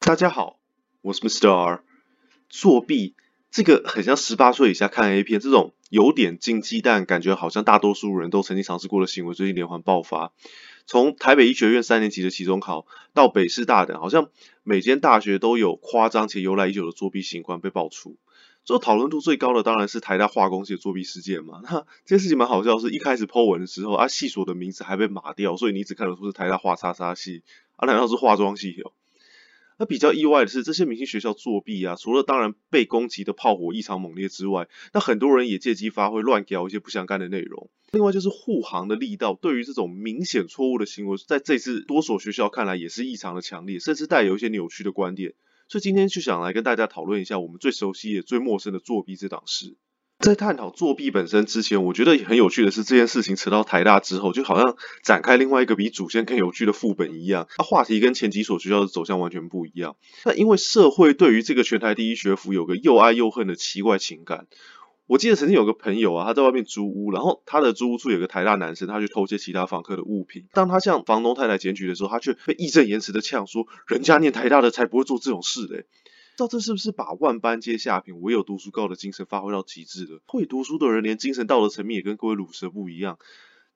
大家好，我是 Mr. R。作弊这个很像十八岁以下看 A 片这种有点禁忌，但感觉好像大多数人都曾经尝试过的行为，最近连环爆发。从台北医学院三年级的期中考到北师大等，好像每间大学都有夸张且由来已久的作弊情况被爆出。这讨论度最高的当然是台大化工系的作弊事件嘛。那这件事情蛮好笑，是一开始 po 文的时候啊，系所的名字还被码掉，所以你只看得出是台大化叉叉系啊，难道是化妆系哦？那比较意外的是，这些明星学校作弊啊，除了当然被攻击的炮火异常猛烈之外，那很多人也借机发挥，乱搞一些不相干的内容。另外就是护航的力道，对于这种明显错误的行为，在这次多所学校看来也是异常的强烈，甚至带有一些扭曲的观点。所以今天就想来跟大家讨论一下我们最熟悉也最陌生的作弊这档事。在探讨作弊本身之前，我觉得很有趣的是这件事情扯到台大之后，就好像展开另外一个比主线更有趣的副本一样。那话题跟前几所学校的走向完全不一样。那因为社会对于这个全台第一学府有个又爱又恨的奇怪情感。我记得曾经有个朋友啊，他在外面租屋，然后他的租屋处有个台大男生，他去偷窃其他房客的物品。当他向房东太太检举的时候，他却被义正言辞的呛说：“人家念台大的才不会做这种事嘞。”知道这是不是把万般皆下品，唯有读书高的精神发挥到极致了？会读书的人连精神道德层面也跟各位鲁蛇不一样。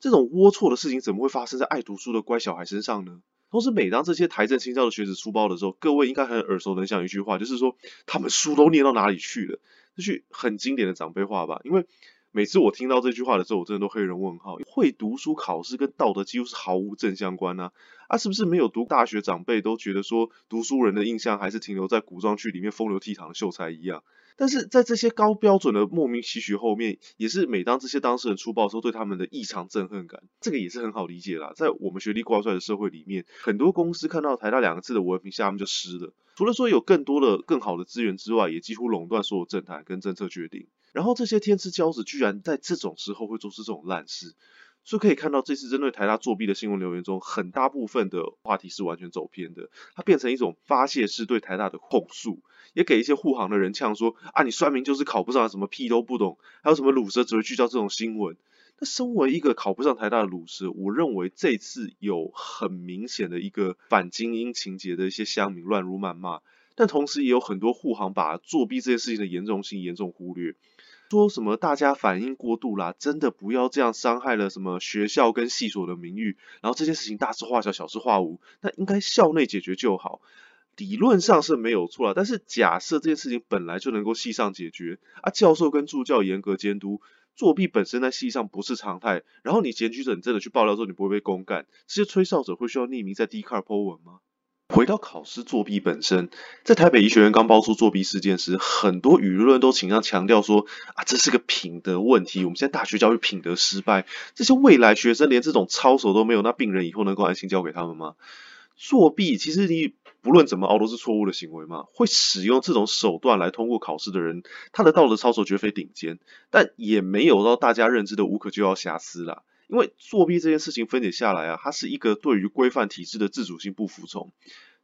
这种龌龊的事情怎么会发生在爱读书的乖小孩身上呢？同时，每当这些台正清交的学子出包的时候，各位应该很耳熟能详一句话，就是说他们书都念到哪里去了。这句很经典的长辈话吧，因为每次我听到这句话的时候，我真的都黑人问号。会读书考试跟道德几乎是毫无正相关呐！啊，是不是没有读大学长辈都觉得说读书人的印象还是停留在古装剧里面风流倜傥的秀才一样？但是在这些高标准的莫名期许后面，也是每当这些当事人出包的时候，对他们的异常憎恨感，这个也是很好理解啦。在我们学历挂帅的社会里面，很多公司看到台大两个字的文凭，下面就湿了。除了说有更多的更好的资源之外，也几乎垄断所有政坛跟政策决定。然后这些天之骄子居然在这种时候会做出这种烂事，所以可以看到这次针对台大作弊的新闻留言中，很大部分的话题是完全走偏的，它变成一种发泄式对台大的控诉。也给一些护航的人呛说啊，你酸民就是考不上，什么屁都不懂，还有什么鲁蛇只会聚焦这种新闻。那身为一个考不上台大的鲁蛇，我认为这次有很明显的一个反精英情节的一些乡民乱如谩骂，但同时也有很多护航把作弊这件事情的严重性严重忽略，说什么大家反应过度啦，真的不要这样伤害了什么学校跟系所的名誉，然后这件事情大事化小，小事化无，那应该校内解决就好。理论上是没有错啦，但是假设这件事情本来就能够系上解决啊，教授跟助教严格监督，作弊本身在系上不是常态，然后你检举者你真的去爆料之后，你不会被公干，这些吹哨者会需要匿名在 d c a r 抛文吗？回到考试作弊本身，在台北医学院刚爆出作弊事件时，很多舆论都倾向强调说啊，这是个品德问题，我们现在大学教育品德失败，这些未来学生连这种操守都没有，那病人以后能够安心交给他们吗？作弊其实你。不论怎么熬都是错误的行为嘛。会使用这种手段来通过考试的人，他的道德操守绝非顶尖，但也没有到大家认知的无可救药瑕疵啦。因为作弊这件事情分解下来啊，它是一个对于规范体制的自主性不服从。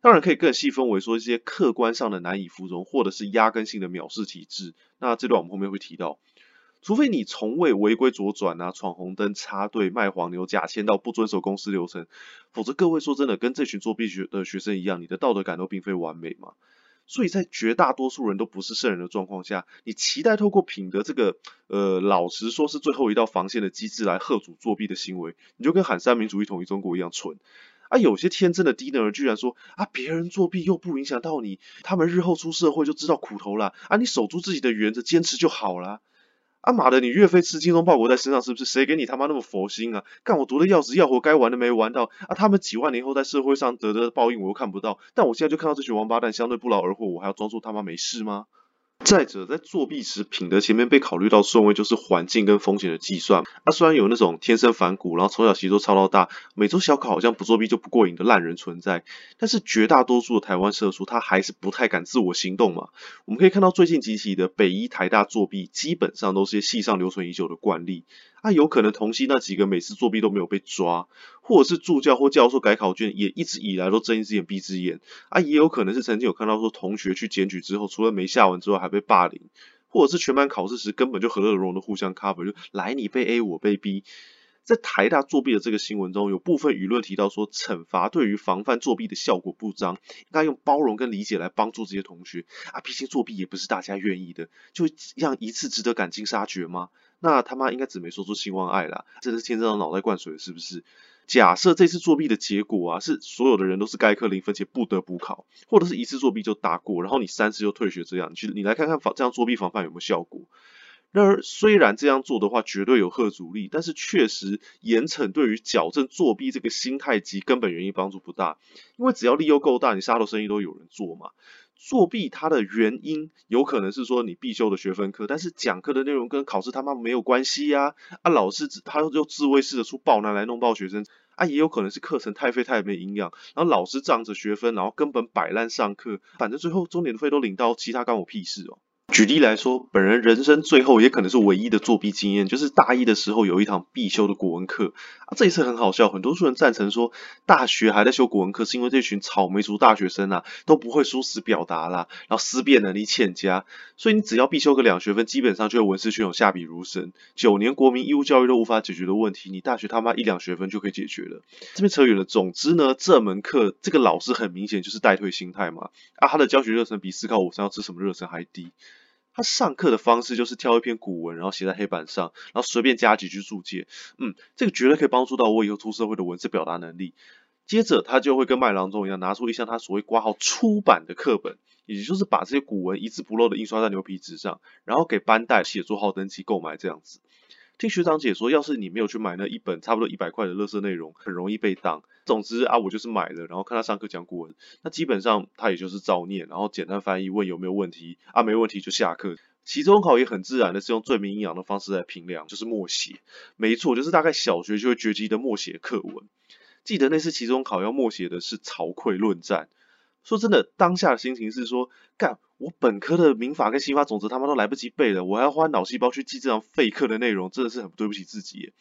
当然可以更细分为说一些客观上的难以服从，或者是压根性的藐视体制。那这段我们后面会提到。除非你从未违规左转啊、闯红灯、插队、卖黄牛、假签到不遵守公司流程，否则各位说真的，跟这群作弊学的学生一样，你的道德感都并非完美嘛。所以在绝大多数人都不是圣人的状况下，你期待透过品德这个呃，老实说是最后一道防线的机制来贺阻作弊的行为，你就跟喊三民主义统一中国一样蠢啊！有些天真的低能儿居然说啊，别人作弊又不影响到你，他们日后出社会就知道苦头了啊！你守住自己的原则，坚持就好了。啊妈的，你岳飞吃精忠报国在身上是不是？谁给你他妈那么佛心啊？干我读的要死要活，该玩的没玩到啊！他们几万年后在社会上得的报应我又看不到，但我现在就看到这群王八蛋相对不劳而获，我还要装作他妈没事吗？再者，在作弊时，品德前面被考虑到顺位就是环境跟风险的计算。啊，虽然有那种天生反骨，然后从小习作抄到大，每周小考好像不作弊就不过瘾的烂人存在，但是绝大多数的台湾社畜他还是不太敢自我行动嘛。我们可以看到最近几起的北医台大作弊，基本上都是些系上留存已久的惯例。啊，有可能同系那几个每次作弊都没有被抓，或者是助教或教授改考卷也一直以来都睁一只眼闭一只眼。啊，也有可能是曾经有看到说同学去检举之后，除了没下文之外还被霸凌，或者是全班考试时根本就和乐融融的互相 cover，就来你被 A 我被 B。在台大作弊的这个新闻中，有部分舆论提到说，惩罚对于防范作弊的效果不彰，应该用包容跟理解来帮助这些同学啊，毕竟作弊也不是大家愿意的，就让一次值得赶尽杀绝吗？那他妈应该只没说出兴旺爱啦，真是天真的脑袋灌水是不是？假设这次作弊的结果啊，是所有的人都是该科零分且不得补考，或者是一次作弊就大过，然后你三次就退学这样，其实你来看看防这样作弊防范有没有效果？然而，虽然这样做的话绝对有吓阻力，但是确实严惩对于矫正作弊这个心态及根本原因帮助不大。因为只要利诱够大，你杀头生意都有人做嘛。作弊它的原因有可能是说你必修的学分课，但是讲课的内容跟考试他妈没有关系呀。啊，老师他又自卫式的出爆拿来弄爆学生啊，也有可能是课程太废太没营养，然后老师仗着学分，然后根本摆烂上课，反正最后中点费都领到，其他关我屁事哦。举例来说，本人人生最后也可能是唯一的作弊经验，就是大一的时候有一堂必修的国文课啊，这一次很好笑，很多数人赞成说，大学还在修国文课，是因为这群草莓族大学生啊都不会书写表达啦，然后思辨能力欠佳，所以你只要必修个两学分，基本上就会文思泉涌，下笔如神。九年国民义务教育都无法解决的问题，你大学他妈一两学分就可以解决了。这边扯远了，总之呢，这门课这个老师很明显就是待退心态嘛，啊，他的教学热忱比思考午餐要吃什么热忱还低。他上课的方式就是挑一篇古文，然后写在黑板上，然后随便加几句注解。嗯，这个绝对可以帮助到我以后出社会的文字表达能力。接着他就会跟麦郎中一样，拿出一箱他所谓挂号出版的课本，也就是把这些古文一字不漏的印刷在牛皮纸上，然后给班代写作号登记购买这样子。听学长解说，要是你没有去买那一本差不多一百块的垃圾内容，很容易被挡。总之啊，我就是买了，然后看他上课讲古文，那基本上他也就是照念，然后简单翻译，问有没有问题啊，没问题就下课。期中考也很自然的是用最明阴阳的方式来评量，就是默写。没错，就是大概小学就会绝迹的默写课文。记得那次期中考要默写的是曹刿论战。说真的，当下的心情是说，干，我本科的民法跟刑法总则他妈都来不及背了，我还要花脑细胞去记这堂废课的内容，真的是很对不起自己。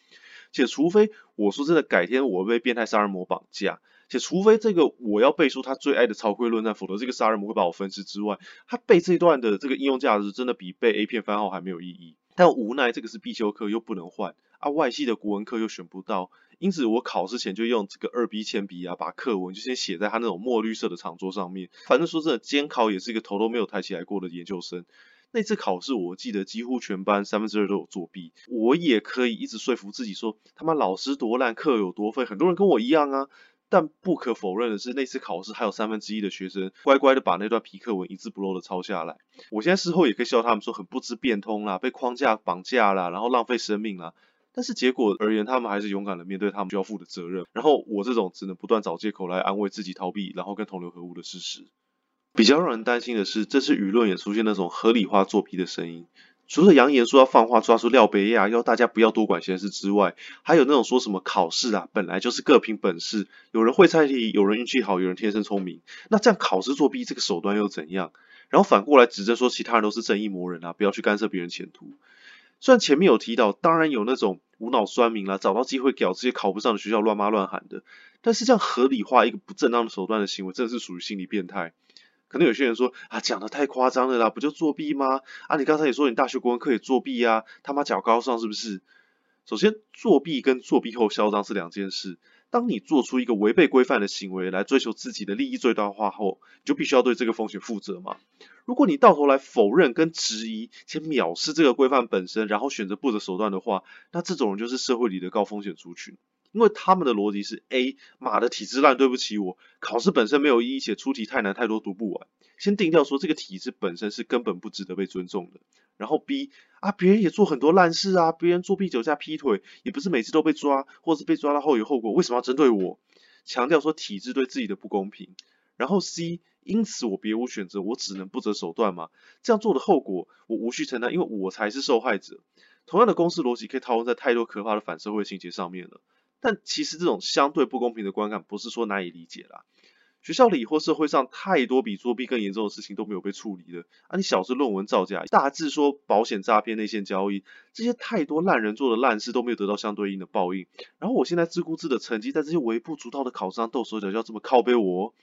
且除非我说真的，改天我被变态杀人魔绑架，且除非这个我要背出他最爱的曹劌论战，否则这个杀人魔会把我分尸之外，他背这一段的这个应用价值真的比背 A 片番号还没有意义。但无奈这个是必修课，又不能换啊，外系的国文课又选不到。因此，我考试前就用这个二 B 铅笔啊，把课文就先写在他那种墨绿色的长桌上面。反正说真的，监考也是一个头都没有抬起来过的研究生。那次考试，我记得几乎全班三分之二都有作弊。我也可以一直说服自己说，他妈老师多烂，课有多废。很多人跟我一样啊。但不可否认的是，那次考试还有三分之一的学生乖乖的把那段皮课文一字不漏的抄下来。我现在事后也可以笑他们说很不知变通啦，被框架绑架啦，然后浪费生命啦。但是结果而言，他们还是勇敢的面对他们需要负的责任。然后我这种只能不断找借口来安慰自己逃避，然后跟同流合污的事实。比较让人担心的是，这次舆论也出现那种合理化作弊的声音。除了扬言说要放话抓住廖北亚，要大家不要多管闲事之外，还有那种说什么考试啊本来就是各凭本事，有人会猜题，有人运气好，有人天生聪明。那这样考试作弊这个手段又怎样？然后反过来指责说其他人都是正义魔人啊，不要去干涉别人前途。虽然前面有提到，当然有那种无脑酸民啦，找到机会屌这些考不上的学校乱骂乱喊的，但是这样合理化一个不正当的手段的行为，真的是属于心理变态。可能有些人说啊，讲的太夸张了啦，不就作弊吗？啊，你刚才也说你大学国文课也作弊啊，他妈脚高尚是不是？首先，作弊跟作弊后嚣张是两件事。当你做出一个违背规范的行为来追求自己的利益最大化后，就必须要对这个风险负责嘛。如果你到头来否认跟质疑且藐视这个规范本身，然后选择不择手段的话，那这种人就是社会里的高风险族群。因为他们的逻辑是：A，马的体制烂，对不起我，考试本身没有意义，且出题太难太多读不完。先定调说这个体制本身是根本不值得被尊重的。然后 B，啊，别人也做很多烂事啊，别人作弊、酒驾、劈腿，也不是每次都被抓，或是被抓到后有后果，为什么要针对我？强调说体制对自己的不公平。然后 C，因此我别无选择，我只能不择手段嘛。这样做的后果我无需承担，因为我才是受害者。同样的公司逻辑可以套用在太多可怕的反社会情节上面了。但其实这种相对不公平的观感，不是说难以理解啦。学校里或社会上太多比作弊更严重的事情都没有被处理的啊！你小至论文造假，大至说保险诈骗、内线交易，这些太多烂人做的烂事都没有得到相对应的报应。然后我现在自顾自的成绩，在这些微不足道的考试上斗手脚，就要这么靠背我？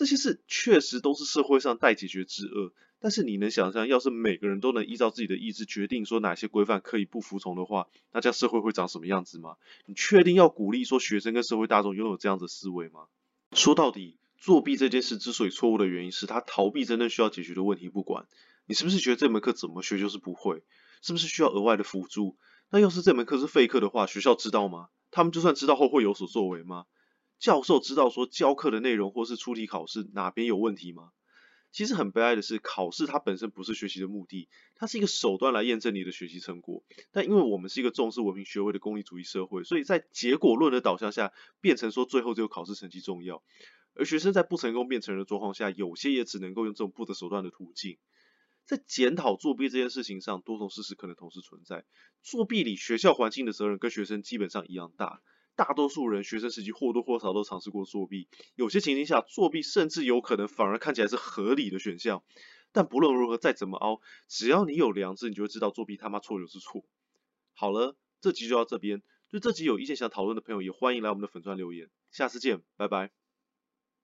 这些事确实都是社会上待解决之恶。但是你能想象，要是每个人都能依照自己的意志决定说哪些规范可以不服从的话，那这样社会会长什么样子吗？你确定要鼓励说学生跟社会大众拥有这样的思维吗？说到底，作弊这件事之所以错误的原因是他逃避真正需要解决的问题不管。你是不是觉得这门课怎么学就是不会？是不是需要额外的辅助？那要是这门课是废课的话，学校知道吗？他们就算知道后会有所作为吗？教授知道说教课的内容或是出题考试哪边有问题吗？其实很悲哀的是，考试它本身不是学习的目的，它是一个手段来验证你的学习成果。但因为我们是一个重视文凭学位的功利主义社会，所以在结果论的导向下，变成说最后只有考试成绩重要。而学生在不成功变成人的状况下，有些也只能够用这种不择手段的途径。在检讨作弊这件事情上，多种事实可能同时存在。作弊里，学校环境的责任跟学生基本上一样大。大多数人学生时期或多或少都尝试过作弊，有些情形下作弊甚至有可能反而看起来是合理的选项。但不论如何，再怎么凹，只要你有良知，你就会知道作弊他妈错就是错。好了，这集就到这边。对这集有意见想讨论的朋友，也欢迎来我们的粉专留言。下次见，拜拜。